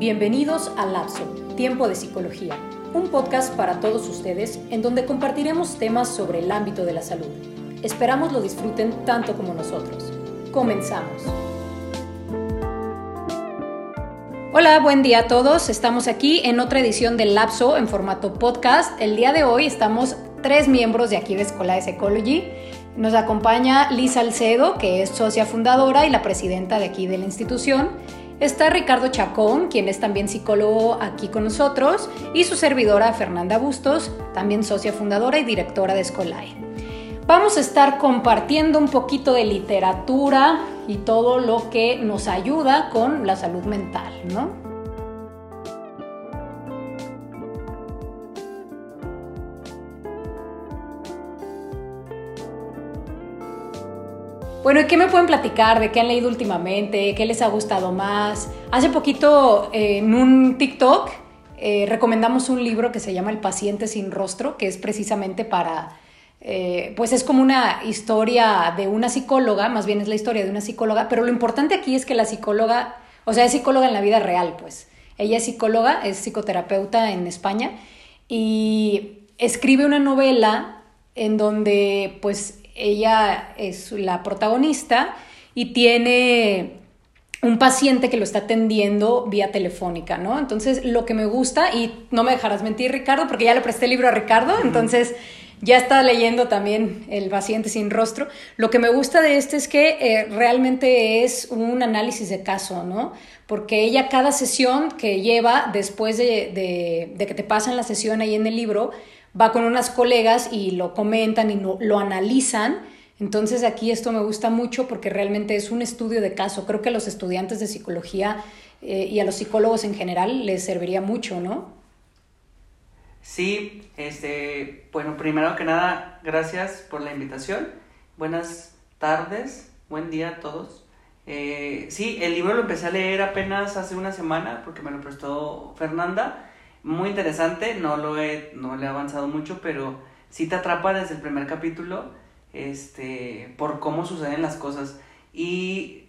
Bienvenidos a Lapso, Tiempo de Psicología, un podcast para todos ustedes en donde compartiremos temas sobre el ámbito de la salud. Esperamos lo disfruten tanto como nosotros. Comenzamos. Hola, buen día a todos. Estamos aquí en otra edición del Lapso en formato podcast. El día de hoy estamos tres miembros de aquí de Escuela de Psychology. Nos acompaña Liz Alcedo, que es socia fundadora y la presidenta de aquí de la institución. Está Ricardo Chacón, quien es también psicólogo aquí con nosotros, y su servidora Fernanda Bustos, también socia fundadora y directora de Escolae. Vamos a estar compartiendo un poquito de literatura y todo lo que nos ayuda con la salud mental, ¿no? Bueno, ¿qué me pueden platicar? ¿De qué han leído últimamente? ¿Qué les ha gustado más? Hace poquito eh, en un TikTok eh, recomendamos un libro que se llama El paciente sin rostro, que es precisamente para, eh, pues es como una historia de una psicóloga, más bien es la historia de una psicóloga, pero lo importante aquí es que la psicóloga, o sea, es psicóloga en la vida real, pues. Ella es psicóloga, es psicoterapeuta en España y escribe una novela en donde pues ella es la protagonista y tiene un paciente que lo está atendiendo vía telefónica, ¿no? Entonces, lo que me gusta, y no me dejarás mentir, Ricardo, porque ya le presté el libro a Ricardo, entonces ya está leyendo también El paciente sin rostro. Lo que me gusta de este es que eh, realmente es un análisis de caso, ¿no? Porque ella cada sesión que lleva después de, de que te pasan la sesión ahí en el libro, va con unas colegas y lo comentan y lo, analizan. Entonces aquí esto me gusta mucho porque realmente es un estudio de caso. Creo que a los estudiantes de psicología eh, y a los psicólogos en general les serviría mucho, ¿no? Sí, este, bueno, primero que nada, gracias por la invitación. Buenas tardes, buen día a todos. Eh, sí, el libro lo empecé a leer apenas hace una semana porque me lo prestó Fernanda muy interesante, no lo he, no le he avanzado mucho, pero sí te atrapa desde el primer capítulo, este, por cómo suceden las cosas. Y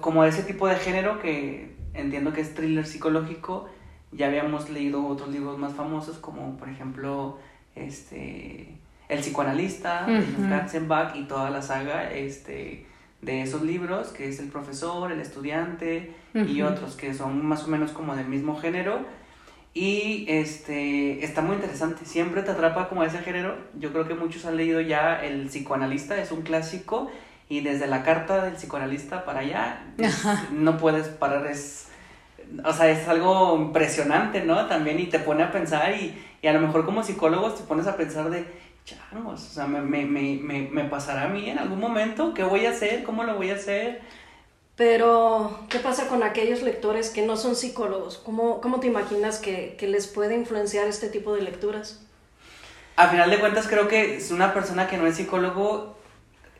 como ese tipo de género que entiendo que es thriller psicológico, ya habíamos leído otros libros más famosos, como por ejemplo, este, El psicoanalista, uh Katzenbach y toda la saga, este, de esos libros, que es El profesor, El estudiante y otros que son más o menos como del mismo género y este, está muy interesante, siempre te atrapa como ese género. Yo creo que muchos han leído ya El psicoanalista, es un clásico y desde la carta del psicoanalista para allá no puedes parar, es, o sea, es algo impresionante, ¿no? También y te pone a pensar y, y a lo mejor como psicólogos te pones a pensar de, changos, o sea, me, me, me, me pasará a mí en algún momento, ¿qué voy a hacer? ¿Cómo lo voy a hacer? Pero, ¿qué pasa con aquellos lectores que no son psicólogos? ¿Cómo, cómo te imaginas que, que, les puede influenciar este tipo de lecturas? A final de cuentas, creo que es una persona que no es psicólogo,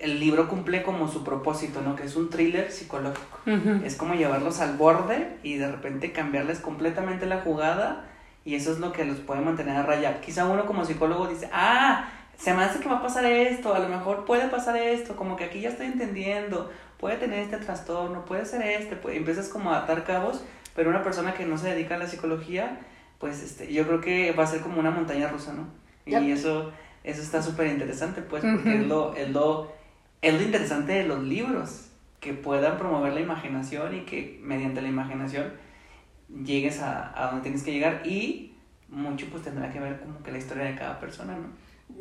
el libro cumple como su propósito, ¿no? Que es un thriller psicológico. Es como llevarlos al borde y de repente cambiarles completamente la jugada y eso es lo que los puede mantener a raya. Quizá uno como psicólogo dice, ah, se me hace que va a pasar esto, a lo mejor puede pasar esto, como que aquí ya estoy entendiendo, puede tener este trastorno, puede ser este, pues, empiezas como a atar cabos, pero una persona que no se dedica a la psicología, pues este, yo creo que va a ser como una montaña rusa, ¿no? Y eso, eso está súper interesante, pues, porque es, lo, es, lo, es lo interesante de los libros, que puedan promover la imaginación y que mediante la imaginación llegues a, a donde tienes que llegar y mucho pues tendrá que ver como que la historia de cada persona, ¿no?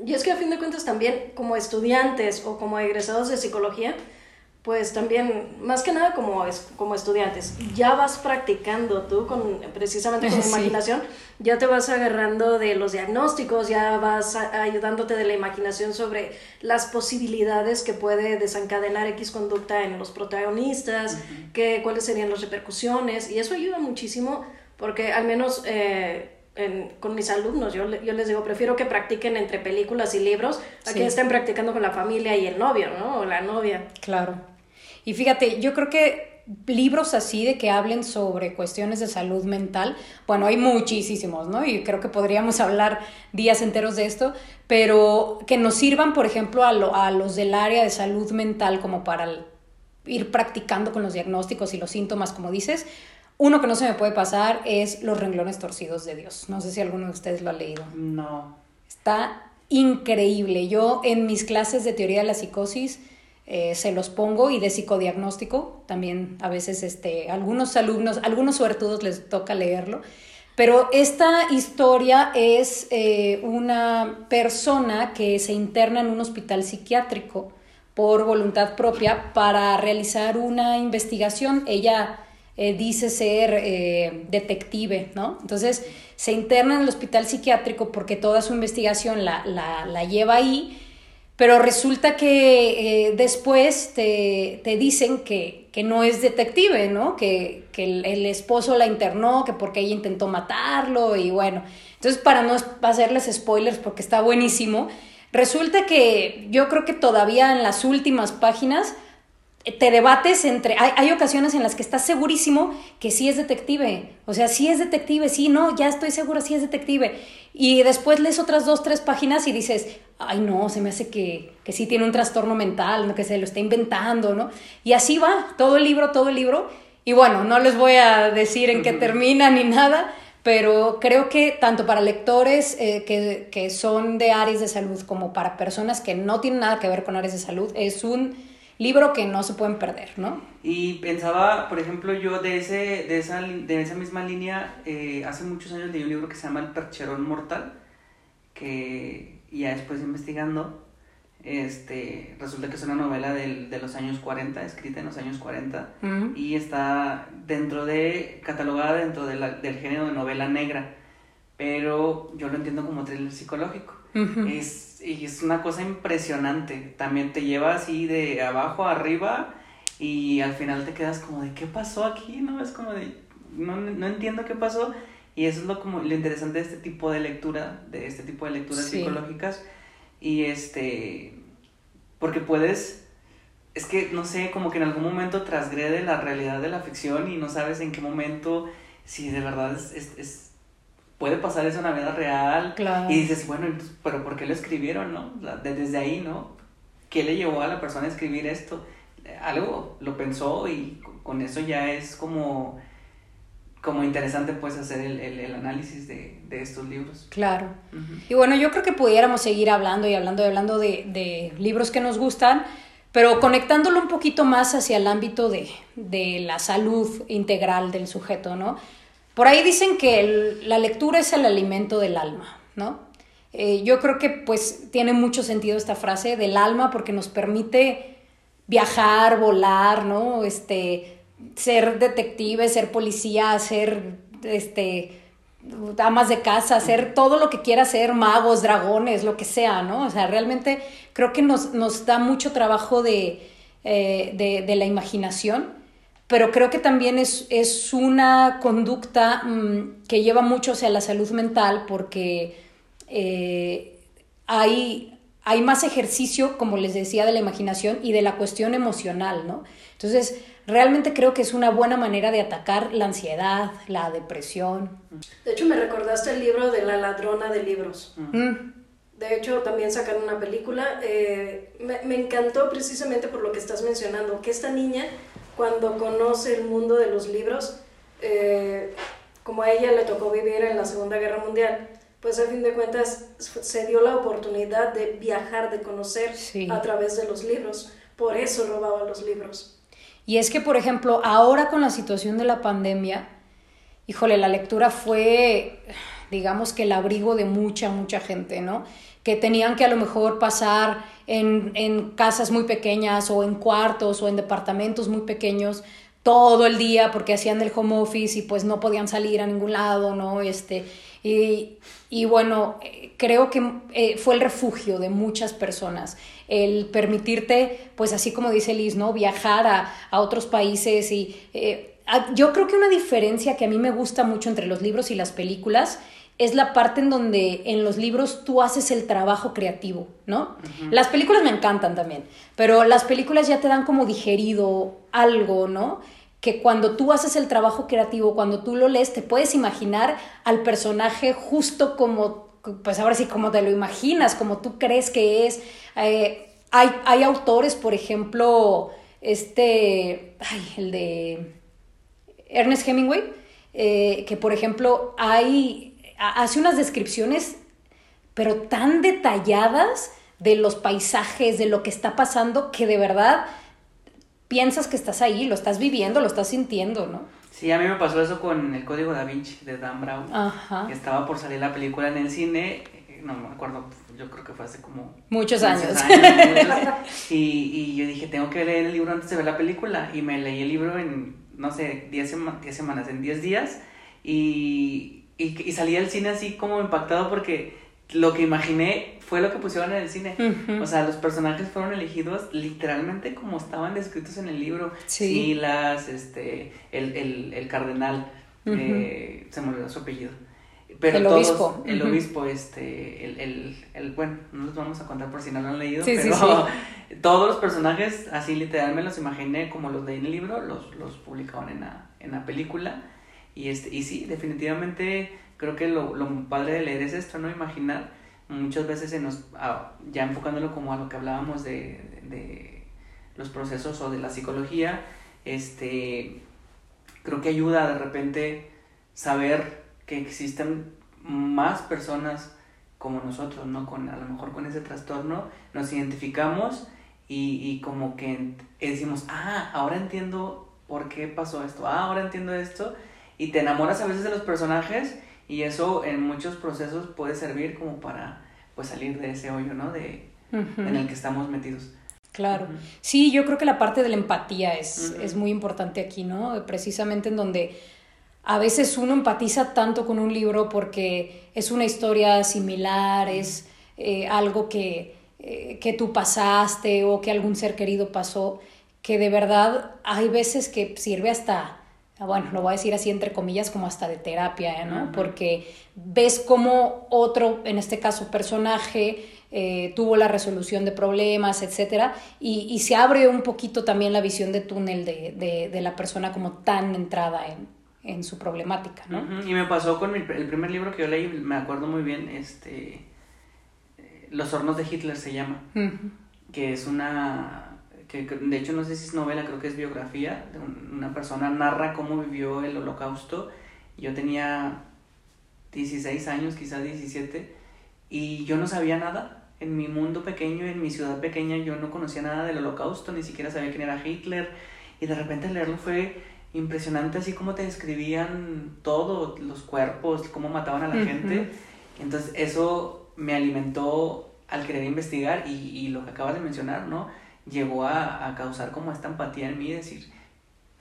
Y es que a fin de cuentas también como estudiantes o como egresados de psicología, pues también, más que nada como, como estudiantes, ya vas practicando tú con, precisamente con imaginación, ya te vas agarrando de los diagnósticos, ya vas ayudándote de la imaginación sobre las posibilidades que puede desencadenar X conducta en los protagonistas, que, cuáles serían las repercusiones, y eso ayuda muchísimo porque al menos... Eh, con mis alumnos, yo, yo les digo, prefiero que practiquen entre películas y libros a que estén practicando con la familia y el novio, ¿no? O la novia. Claro. Y fíjate, yo creo que libros así de que hablen sobre cuestiones de salud mental, bueno, hay muchísimos, ¿no? Y creo que podríamos hablar días enteros de esto, pero que nos sirvan, por ejemplo, a, a los del área de salud mental como para ir practicando con los diagnósticos y los síntomas, como dices. uno que no se me puede pasar es Los renglones torcidos de Dios. No sé si alguno de ustedes lo ha leído. No. Está increíble. Yo en mis clases de teoría de la psicosis eh, se los pongo y de psicodiagnóstico también a veces este, algunos alumnos, algunos suertudos les toca leerlo. Pero esta historia es eh, una persona que se interna en un hospital psiquiátrico por voluntad propia para realizar una investigación. Ella eh, dice ser detective, ¿no? Entonces se interna en el hospital psiquiátrico porque toda su investigación la, la, lleva ahí, pero resulta que eh, después te, te dicen que, que, no es detective, ¿no? Que, que el, el, esposo la internó, que porque ella intentó matarlo y bueno. Entonces, para no hacerles spoilers porque está buenísimo, resulta que yo creo que todavía en las últimas páginas te debates entre, hay, ocasiones en las que estás segurísimo que sí es detective, o sea, sí es detective, sí, no, ya estoy segura, sí es detective. Y después lees otras dos, tres páginas y dices, ay no, se me hace que, que sí tiene un trastorno mental, que se lo está inventando, ¿no? Y así va, todo el libro, todo el libro. Y bueno, no les voy a decir en qué termina ni nada, pero creo que tanto para lectores eh, que, que son de áreas de salud como para personas que no tienen nada que ver con áreas de salud, es un libro que no se pueden perder, ¿no? Y pensaba, por ejemplo, yo de, ese, de, esa, de esa misma línea, eh, hace muchos años leí un libro que se llama El Percherón Mortal, que ya después investigando, este, resulta que es una novela del, de los años 40, escrita en los años 40, y está dentro de, catalogada dentro de la, del género de novela negra, pero yo lo entiendo como thriller psicológico. es, y es una cosa impresionante. También te lleva así de abajo a arriba y al final te quedas como de qué pasó aquí, ¿no? Es como de no, no entiendo qué pasó. Y eso es lo, como, lo interesante de este tipo de lectura, de este tipo de lecturas psicológicas. Y este, porque puedes, es que no sé, como que en algún momento transgrede la realidad de la ficción y no sabes en qué momento, si de verdad es, es puede pasar eso en la vida real. Y dices, bueno, pero ¿por qué lo escribieron, no? Desde ahí, ¿no? ¿Qué le llevó a la persona a escribir esto? Algo lo pensó y con eso ya es como, como interesante pues hacer el, el, análisis de, de, estos libros. Claro. Y bueno, yo creo que pudiéramos seguir hablando y hablando y hablando de, de libros que nos gustan, pero conectándolo un poquito más hacia el ámbito de, de la salud integral del sujeto, ¿no? Por ahí dicen que la lectura es el alimento del alma, ¿no? Eh, yo creo que pues tiene mucho sentido esta frase del alma porque nos permite viajar, volar, ¿no? Este, ser detective, ser policía, ser este, damas de casa, hacer todo lo que quiera ser, magos, dragones, lo que sea, ¿no? O sea, realmente creo que nos, nos da mucho trabajo de, eh, de la imaginación pero creo que también es, es una conducta mm, que lleva mucho hacia la salud mental porque eh, hay, hay más ejercicio, como les decía, de la imaginación y de la cuestión emocional, ¿no? Entonces, realmente creo que es una buena manera de atacar la ansiedad, la depresión. De hecho, me recordaste el libro de la ladrona de libros. Mm. De hecho, también sacaron una película. Eh, me, me encantó precisamente por lo que estás mencionando, que esta niña cuando conoce el mundo de los libros, eh, como a ella le tocó vivir en la Segunda Guerra Mundial, pues a fin de cuentas se dio la oportunidad de viajar, de conocer a través de los libros. Por eso robaba los libros. Y es que, por ejemplo, ahora con la situación de la pandemia, híjole, la lectura fue, digamos que el abrigo de mucha, mucha gente, ¿no? Que tenían que a lo mejor pasar en, casas muy pequeñas o en cuartos o en departamentos muy pequeños todo el día porque hacían el home office y pues no podían salir a ningún lado, ¿no? Este, y, y bueno, creo que eh, fue el refugio de muchas personas, el permitirte, pues así como dice Liz, ¿no? Viajar a, a otros países y eh, yo creo que una diferencia que a mí me gusta mucho entre los libros y las películas es la parte en donde en los libros tú haces el trabajo creativo, ¿no? Las películas me encantan también, pero las películas ya te dan como digerido algo, ¿no? Que cuando tú haces el trabajo creativo, cuando tú lo lees, te puedes imaginar al personaje justo como, pues ahora sí, como te lo imaginas, como tú crees que es. Eh, hay, hay autores, por ejemplo, este, ay, el de Ernest Hemingway, eh, que por ejemplo hay, hace unas descripciones, pero tan detalladas de los paisajes, de lo que está pasando, que de verdad piensas que estás ahí, lo estás viviendo, lo estás sintiendo, ¿no? Sí, a mí me pasó eso con El Código Da Vinci de Dan Brown. Ajá. Que estaba por salir la película en el cine, eh, no me acuerdo, yo creo que fue hace como... Muchos años. y, y yo dije, tengo que leer el libro antes de ver la película. Y me leí el libro en, no sé, 10 semanas, en 10 días. Y, y, y salí del cine así como impactado porque lo que imaginé fue lo que pusieron en el cine. O sea, los personajes fueron elegidos literalmente como estaban descritos en el libro. Sí. las este, el, el, el cardenal, eh, se me olvidó su apellido. Pero el todos, obispo. El obispo, este, el, el, el, bueno, no los vamos a contar por si no lo han leído, Sí, sí, pero todos los personajes, así literal me los imaginé como los leí en el libro, los, los publicaban en la, en la película. Y, este, y sí, definitivamente creo que lo, lo padre de leer es esto, ¿no? Imaginar muchas veces se nos, ah, ya enfocándolo como a lo que hablábamos de, de, los procesos o de la psicología, este, creo que ayuda de repente saber que existen más personas como nosotros, ¿no? Con, a lo mejor con ese trastorno nos identificamos y, y como que decimos, ah, ahora entiendo por qué pasó esto, ah, ahora entiendo esto, y te enamoras a veces de los personajes y eso en muchos procesos puede servir como para pues salir de ese hoyo, ¿no? De, en el que estamos metidos. Claro. Sí, yo creo que la parte de la empatía es, es muy importante aquí, ¿no? Precisamente en donde a veces uno empatiza tanto con un libro porque es una historia similar, es eh, algo que, eh, que tú pasaste o que algún ser querido pasó, que de verdad hay veces que sirve hasta, bueno, lo voy a decir así entre comillas, como hasta de terapia, ¿no? Ujú. Porque ves cómo otro, en este caso personaje, eh, tuvo la resolución de problemas, etcétera, y, y se abre un poquito también la visión de túnel de, de, de la persona como tan entrada en, en su problemática, ¿no? Y me pasó con mi- el primer libro que yo leí, me acuerdo muy bien, este, eh, Los hornos de Hitler se llama, que es una, que de hecho no sé si es novela, creo que es biografía, de una persona narra cómo vivió el holocausto. Yo tenía 16 años, quizás 17, y yo no sabía nada. En mi mundo pequeño, en mi ciudad pequeña, yo no conocía nada del holocausto, ni siquiera sabía quién era Hitler. Y de repente leerlo fue impresionante, así como te describían todo, los cuerpos, cómo mataban a la gente. Entonces eso me alimentó al querer investigar y, y lo que acabas de mencionar, ¿no? Llegó a, a causar como esta empatía en mí, decir,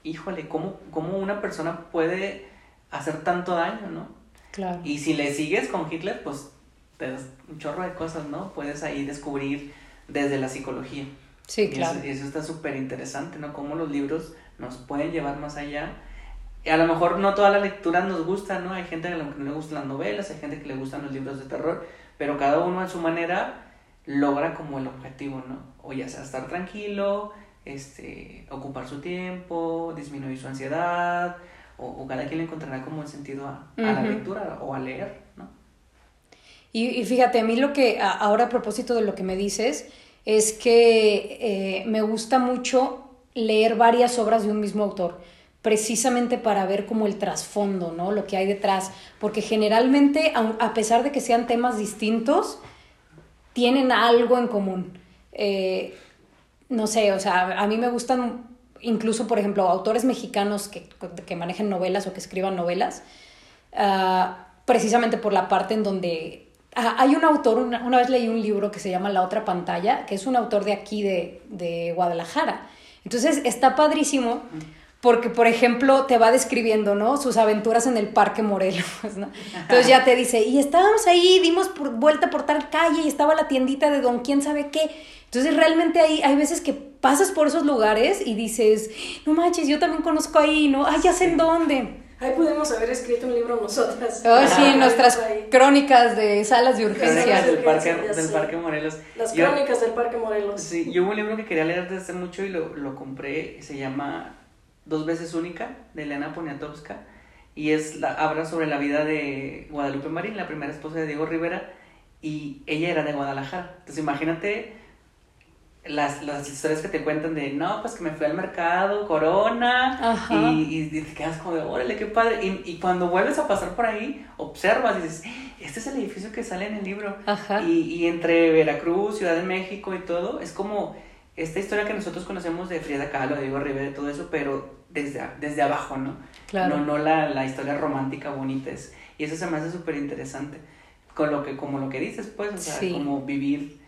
híjole, ¿cómo, ¿cómo una persona puede hacer tanto daño, ¿no? Claro. Y si le sigues con Hitler, pues te das un chorro de cosas, ¿no? Puedes ahí descubrir desde la psicología. Sí, Y claro. eso, y eso está súper interesante, ¿no? Cómo los libros nos pueden llevar más allá. Y a lo mejor no toda la lectura nos gusta, ¿no? Hay gente a la que no le gustan las novelas, hay gente que le gustan los libros de terror, pero cada uno a su manera logra como el objetivo, ¿no? O ya sea estar tranquilo, este, ocupar su tiempo, disminuir su ansiedad, o, o cada quien le encontrará como el sentido a, a la lectura o a leer, ¿no? Y, y fíjate, a mí lo que, a- ahora a propósito de lo que me dices, es que eh, me gusta mucho leer varias obras de un mismo autor, precisamente para ver como el trasfondo, ¿no? Lo que hay detrás, porque generalmente, aun- a pesar de que sean temas distintos, tienen algo en común. Eh, no sé, o sea, a mí me gustan incluso, por ejemplo, autores mexicanos que, que manejen novelas o que escriban novelas, ah, precisamente por la parte en donde... ah, hay un autor, una, una vez leí un libro que se llama La otra pantalla, que es un autor de aquí, de, de Guadalajara. Entonces está padrísimo porque, por ejemplo, te va describiendo, ¿no? Sus aventuras en el Parque Morelos, ¿no? Entonces ya te dice, y estábamos ahí, dimos por, vuelta por tal calle y estaba la tiendita de don quién sabe qué. Entonces realmente hay, hay veces que pasas por esos lugares y dices, no manches, yo también conozco ahí, ¿no? Ah, ya sé en dónde. Ahí pudimos haber escrito un libro nosotras. Oh, sí, nuestras crónicas de salas de Crónicas urgencia. del parque, del parque Morelos. Las Yo- crónicas del Parque Morelos. Sí, yo hubo un libro que quería leer desde hace mucho y lo, lo compré, se llama Dos veces única, de Elena Poniatowska, y es la, habla sobre la vida de Guadalupe Marín, la primera esposa de Diego Rivera, y ella era de Guadalajara. Entonces imagínate las, las historias que te cuentan de, no, pues que me fui al mercado, corona, y, y, te quedas como de, órale, qué padre. Y, y, cuando vuelves a pasar por ahí, observas y dices, este es el edificio que sale en el libro. Y, y entre Veracruz, Ciudad de México y todo, es como esta historia que nosotros conocemos de Frida Kahlo, de Diego Rivera, de todo eso, pero desde, desde abajo, ¿no? Claro. No, no la, la historia romántica bonita. Es, y eso se me hace súper interesante. Con lo que, como lo que dices, pues, o sea, como vivir,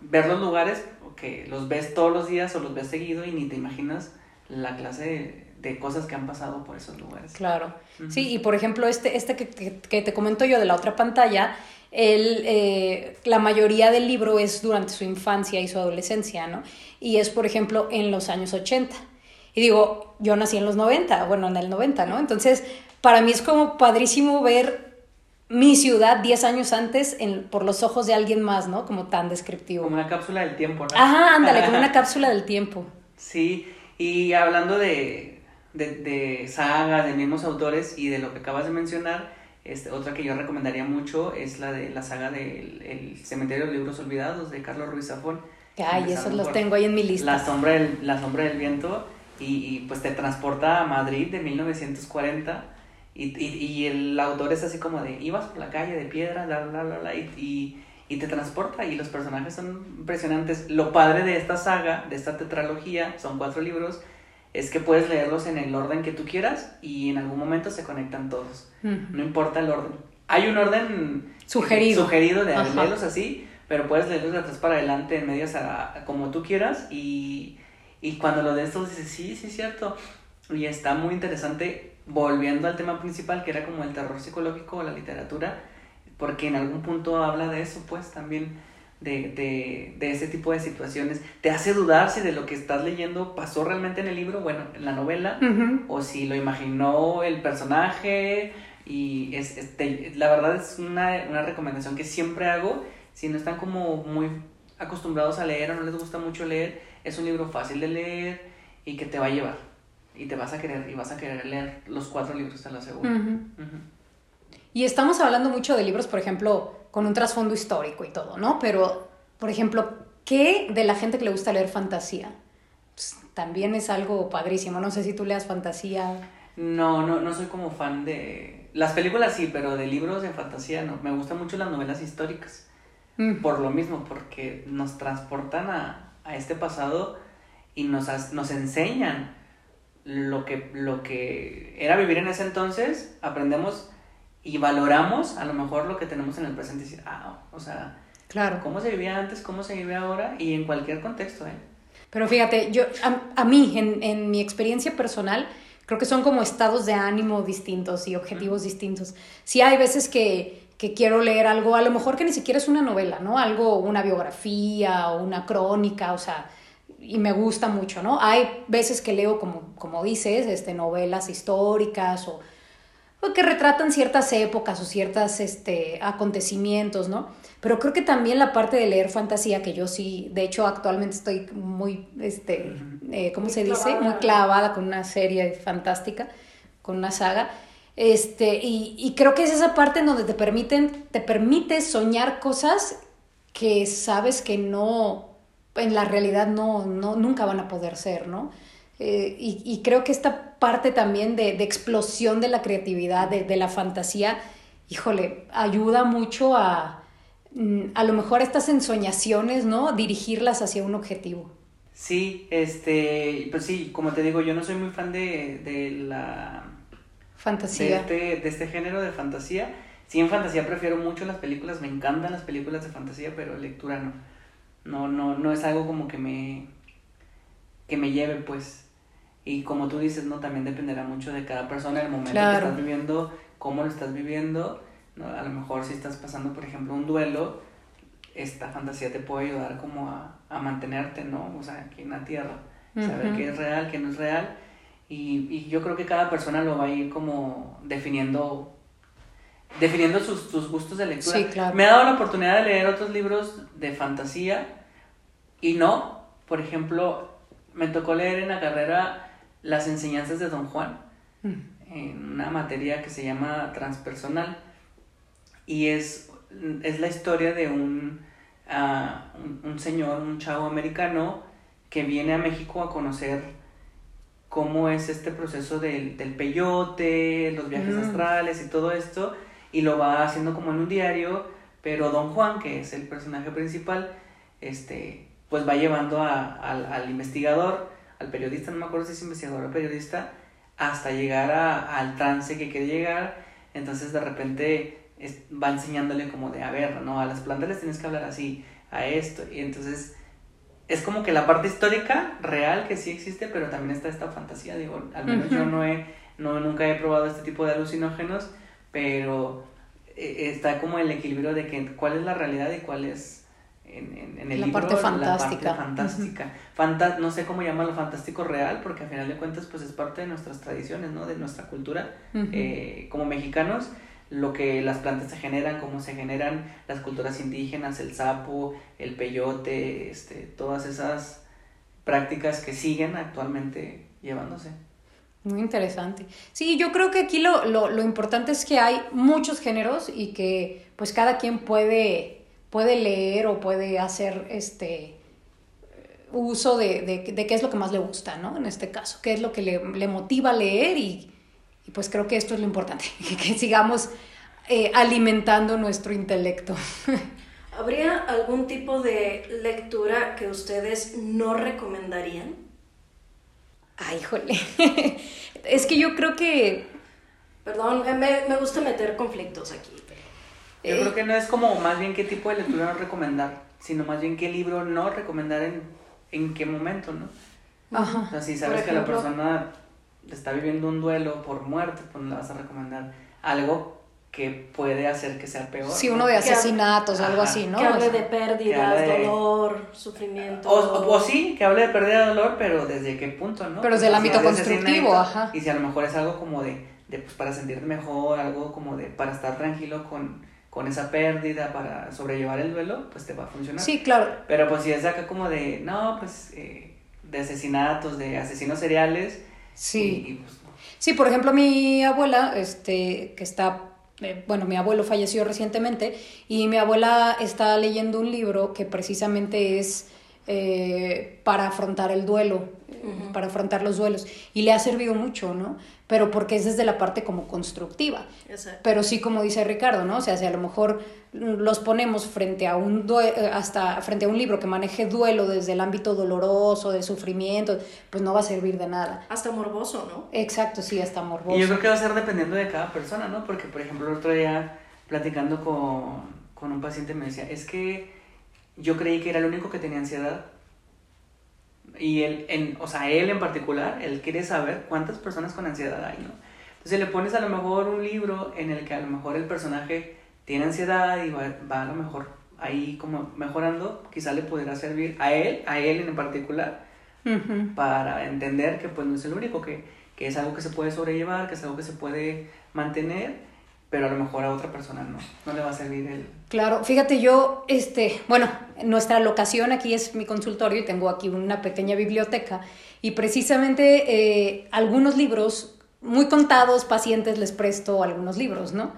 ver los lugares que los ves todos los días o los ves seguido y ni te imaginas la clase de, cosas que han pasado por esos lugares. Claro. Sí, y por ejemplo, este, este que, que, te comento yo de la otra pantalla, él, eh, la mayoría del libro es durante su infancia y su adolescencia, ¿no? Y es, por ejemplo, en los años 80. Y digo, yo nací en los 90, bueno, en el 90, ¿no? Entonces, para mí es como padrísimo ver mi ciudad 10 años antes en, por los ojos de alguien más, ¿no? Como tan descriptivo. Como una cápsula del tiempo, ¿no? Ajá, ándale, como una cápsula del tiempo. Sí, y hablando de, de, de sagas, de mismos autores y de lo que acabas de mencionar, este, otra que yo recomendaría mucho es la de la saga del el Cementerio de Libros Olvidados de Carlos Ruiz Zafón. Ay, esos los tengo ahí en mi lista. La sombra del, la sombra del viento y, y pues te transporta a Madrid de 1940 y, y, y, el autor es así como de, ibas por la calle de piedra, la, la, la, la, y, y, te transporta y los personajes son impresionantes. Lo padre de esta saga, de esta tetralogía, son cuatro libros, es que puedes leerlos en el orden que tú quieras y en algún momento se conectan todos. No importa el orden. Hay un orden sugerido, sugerido de leerlos así, pero puedes leerlos de atrás para adelante, en medias, a, como tú quieras y, y cuando lo de estos dices, sí, sí, es cierto. Y está muy interesante volviendo al tema principal, que era como el terror psicológico o la literatura, porque en algún punto habla de eso, pues también de, de, de, ese tipo de situaciones. Te hace dudar si de lo que estás leyendo pasó realmente en el libro, bueno, en la novela, o si lo imaginó el personaje. Y es, la verdad es una, una recomendación que siempre hago, si no están como muy acostumbrados a leer o no les gusta mucho leer, es un libro fácil de leer y que te va a llevar y te vas a querer y vas a querer leer los cuatro libros, te lo aseguro. Y estamos hablando mucho de libros, por ejemplo, con un trasfondo histórico y todo, ¿no? Pero, por ejemplo, ¿qué de la gente que le gusta leer fantasía? Pues, también es algo padrísimo. No sé si tú leas fantasía. No, no, no soy como fan de... Las películas sí, pero de libros de fantasía no. Me gustan mucho las novelas históricas. Mm. Por lo mismo, porque nos transportan a, a este pasado y nos, nos enseñan lo que, lo que era vivir en ese entonces, aprendemos y valoramos a lo mejor lo que tenemos en el presente y decir, ah, o sea, claro. cómo se vivía antes, cómo se vive ahora y en cualquier contexto, ¿eh? Pero fíjate, yo, a, mí, en, en, mi experiencia personal, creo que son como estados de ánimo distintos y objetivos distintos. Sí hay veces que, que quiero leer algo, a lo mejor que ni siquiera es una novela, ¿no? Algo, una biografía o una crónica, o sea, y me gusta mucho, ¿no? Hay veces que leo, como, como dices, este, novelas históricas o, que retratan ciertas épocas o ciertos este, acontecimientos, ¿no? Pero creo que también la parte de leer fantasía, que yo sí, de hecho actualmente estoy muy, este, eh, ¿cómo se dice? Muy clavada con una serie fantástica, con una saga. Este, y, y creo que es esa parte en donde te permiten, te permite soñar cosas que sabes que no, en la realidad no, no nunca van a poder ser, ¿no? Eh, y, creo que esta parte también de, explosión de la creatividad, de, la fantasía, híjole, ayuda mucho a, mm, a lo mejor estas ensoñaciones, ¿no? Dirigirlas hacia un objetivo. Sí, este, pues sí, como te digo, yo no soy muy fan de, de la... Fantasía. De este, de este género de fantasía. Sí, en fantasía prefiero mucho las películas, me encantan las películas de fantasía, pero lectura no. No, no, no es algo como que me, que me lleve, pues. Y como tú dices, ¿no? También dependerá mucho de cada persona, el momento que estás viviendo, cómo lo estás viviendo. ¿no? A lo mejor si estás pasando, por ejemplo, un duelo, esta fantasía te puede ayudar como a, a mantenerte, ¿no? O sea, aquí en la tierra. Saber qué es real, qué no es real. Y, y yo creo que cada persona lo va a ir como definiendo definiendo sus, sus gustos de lectura. Sí, claro. Me ha dado la oportunidad de leer otros libros de fantasía y no. Por ejemplo, me tocó leer en la carrera Las enseñanzas de Don Juan, mm. en una materia que se llama transpersonal. Y es, es la historia de un, uh, un señor, un chavo americano, que viene a México a conocer cómo es este proceso del, del peyote, los viajes astrales y todo esto, y lo va haciendo como en un diario, pero Don Juan, que es el personaje principal, este, pues va llevando a, al, investigador, al periodista, no me acuerdo si es investigador o periodista, hasta llegar a, al trance que quiere llegar, entonces de repente va enseñándole como de, a ver, no, a las plantas les tienes que hablar así, a esto, y entonces es como que la parte histórica real que sí existe, pero también está esta fantasía, digo, al menos yo no he, no, nunca he probado este tipo de alucinógenos, pero eh, está como el equilibrio de que cuál es la realidad y cuál es en, en, el la libro parte fantástica. la parte fantástica. no sé cómo llamarlo fantástico real, porque al final de cuentas pues es parte de nuestras tradiciones, ¿no? De nuestra cultura eh, como mexicanos lo que las plantas se generan, cómo se generan las culturas indígenas, el sapo, el peyote, este, todas esas prácticas que siguen actualmente llevándose. Muy interesante. Sí, yo creo que aquí lo, lo, lo, importante es que hay muchos géneros y que pues cada quien puede, puede leer o puede hacer este uso de, de, de, qué es lo que más le gusta, ¿no? En este caso, qué es lo que le, le motiva a leer y, y pues creo que esto es lo importante, que sigamos eh, alimentando nuestro intelecto. ¿Habría algún tipo de lectura que ustedes no recomendarían? Ay, híjole. es que yo creo que... Perdón, me, me gusta meter conflictos aquí. Yo creo que no es como más bien qué tipo de lectura no recomendar, sino más bien qué libro no recomendar en, en qué momento, ¿no? Ajá. O sea, si sabes que la persona está viviendo un duelo por muerte, pues le vas a recomendar algo que puede hacer que sea peor. Sí, uno de asesinatos o algo así, ¿no? Que hable de pérdidas, dolor, sufrimiento. O, sí, que hable de pérdida, dolor, pero desde qué punto, ¿no? Pero desde el ámbito constructivo, ajá. Y si a lo mejor es algo como de, de pues, para sentirte mejor, algo como de, para estar tranquilo con, con esa pérdida, para sobrellevar el duelo, pues te va a funcionar. Sí, claro. Pero pues si es acá como de, no, pues, eh, de asesinatos, de asesinos seriales. Sí. Pues, sí, por ejemplo, mi abuela, este, que está eh, bueno, mi abuelo falleció recientemente y mi abuela está leyendo un libro que precisamente es eh, para afrontar el duelo, para afrontar los duelos. Y le ha servido mucho, ¿no? Pero porque es desde la parte como constructiva. Pero sí, como dice Ricardo, ¿no? O sea, si a lo mejor los ponemos frente a un eh, hasta frente a un libro que maneje duelo desde el ámbito doloroso, de sufrimiento, pues no va a servir de nada. Hasta morboso, ¿no? Exacto, sí, hasta morboso. Y yo creo que va a ser dependiendo de cada persona, ¿no? Porque, por ejemplo, el otro día platicando con, con un paciente me decía, es que yo creí que era el único que tenía ansiedad. Y él, en, o sea, él en particular, él quiere saber cuántas personas con ansiedad hay, ¿no? Entonces le pones a lo mejor un libro en el que a lo mejor el personaje tiene ansiedad y va, a lo mejor ahí como mejorando, quizá le podrá servir a él, a él en particular, para entender que pues no es el único, que, que es algo que se puede sobrellevar, que es algo que se puede mantener pero a lo mejor a otra persona no, no le va a servir el... Claro, fíjate, yo, este, bueno, nuestra locación aquí es mi consultorio y tengo aquí una pequeña biblioteca y precisamente eh, algunos libros, muy contados pacientes les presto algunos libros, ¿no?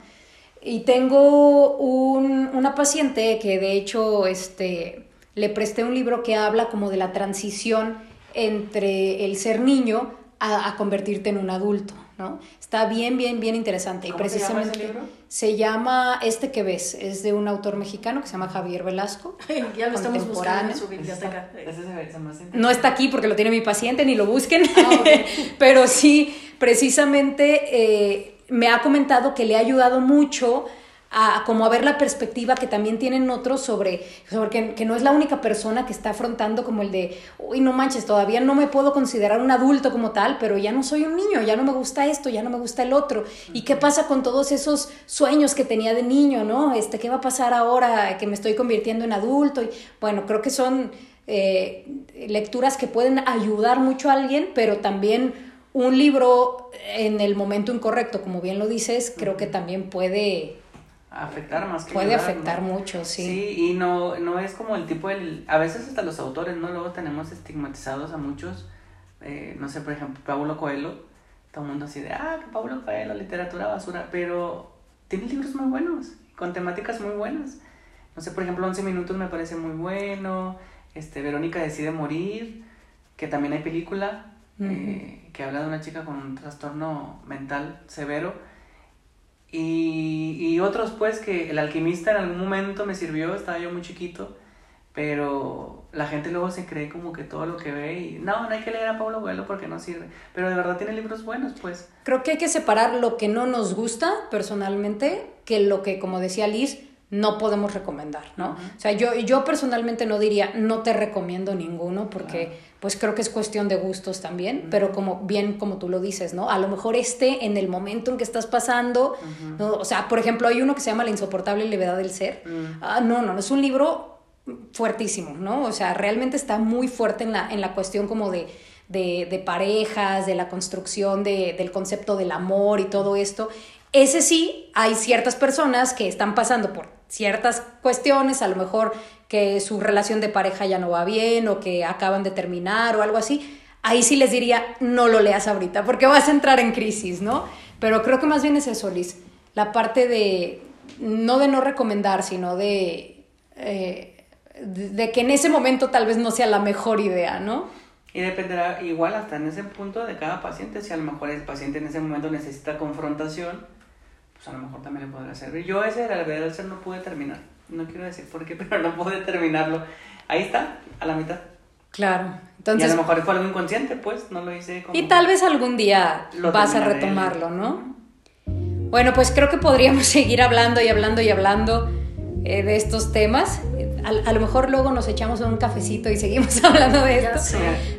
Y tengo un, una paciente que de hecho, este, le presté un libro que habla como de la transición entre el ser niño a, a convertirte en un adulto. ¿No? Está bien, bien, bien interesante. y precisamente se llama, se llama Este que ves, es de un autor mexicano que se llama Javier Velasco. ya lo estamos buscando en su biblioteca. No está aquí porque lo tiene mi paciente, ni lo busquen. Ah, Pero sí, precisamente eh, me ha comentado que le ha ayudado mucho a, como a ver la perspectiva que también tienen otros sobre, sobre que, que, no es la única persona que está afrontando como el de, uy, no manches, todavía no me puedo considerar un adulto como tal, pero ya no soy un niño, ya no me gusta esto, ya no me gusta el otro. ¿Y qué pasa con todos esos sueños que tenía de niño, no? Este, ¿Qué va a pasar ahora que me estoy convirtiendo en adulto? Y bueno, creo que son eh, lecturas que pueden ayudar mucho a alguien, pero también un libro en el momento incorrecto, como bien lo dices, creo que también puede afectar más que puede afectar mucho sí sí y no no es como el tipo del a veces hasta los autores no luego tenemos estigmatizados a muchos eh, no sé por ejemplo Paulo Coelho todo el mundo así de ah Paulo Coelho literatura basura pero tiene libros muy buenos con temáticas muy buenas No sé, por ejemplo, 11 minutos me parece muy bueno. Este, Verónica decide morir, que también hay película, eh, que habla de una chica con un trastorno mental severo. Y, y otros, pues, que El alquimista en algún momento me sirvió, estaba yo muy chiquito, pero la gente luego se cree como que todo lo que ve y no, no hay que leer a Pablo Coelho porque no sirve, pero de verdad tiene libros buenos, pues. Creo que hay que separar lo que no nos gusta personalmente que lo que, como decía Liz, no podemos recomendar, ¿no? O sea, yo, yo personalmente no diría, no te recomiendo ninguno, porque pues creo que es cuestión de gustos también, pero como bien como tú lo dices, ¿no? A lo mejor este en el momento en que estás pasando, ¿no? o sea, por ejemplo, hay uno que se llama La insoportable levedad del ser. Ah, no, no, es un libro fuertísimo, ¿no? O sea, realmente está muy fuerte en la, en la cuestión como de, de, de parejas, de la construcción de, del concepto del amor y todo esto. Ese sí, hay ciertas personas que están pasando por ciertas cuestiones, a lo mejor que su relación de pareja ya no va bien o que acaban de terminar o algo así. Ahí sí les diría, no lo leas ahorita, porque vas a entrar en crisis, ¿no? Pero creo que más bien es eso, Liz. La parte de, no de no recomendar, sino de, eh, de que en ese momento tal vez no sea la mejor idea, ¿no? Y dependerá igual hasta en ese punto de cada paciente, si a lo mejor el paciente en ese momento necesita confrontación, pues a lo mejor también le podrá servir. Yo ese de la verdad del ser no pude terminar. No quiero decir por qué, pero no pude terminarlo. Ahí está, a la mitad. Claro. Entonces, y a lo mejor fue algo inconsciente, pues, no lo hice como... Y tal vez algún día vas a retomarlo, ¿no? Bueno, pues creo que podríamos seguir hablando y hablando y hablando eh, de estos temas. A, a, lo mejor luego nos echamos un cafecito y seguimos hablando de esto.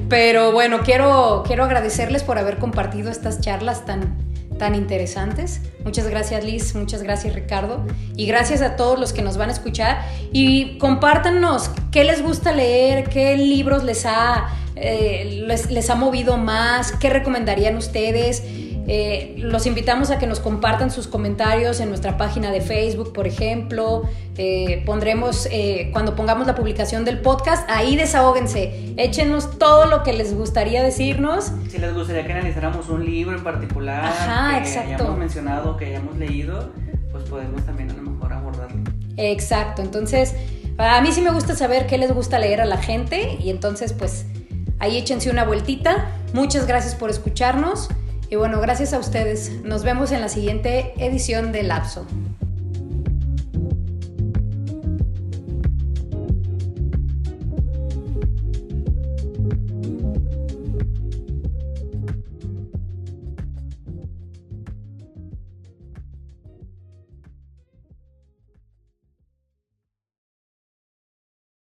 Pero bueno, quiero, quiero agradecerles por haber compartido estas charlas tan, tan interesantes. Muchas gracias Liz, muchas gracias Ricardo y gracias a todos los que nos van a escuchar y compártanos qué les gusta leer, qué libros les ha, eh, les, les, ha movido más, qué recomendarían ustedes. Eh, los invitamos a que nos compartan sus comentarios en nuestra página de Facebook, por ejemplo. Eh, pondremos, eh, cuando pongamos la publicación del podcast, ahí desahóguense. Échenos todo lo que les gustaría decirnos. Si les gustaría que analizáramos un libro en particular, Ajá, que exacto. hayamos mencionado, que hayamos leído, pues podemos también a lo mejor abordarlo. Exacto. Entonces, a mí sí me gusta saber qué les gusta leer a la gente y entonces, pues, ahí échense una vueltita. Muchas gracias por escucharnos. Y bueno, gracias a ustedes. Nos vemos en la siguiente edición de Lapso.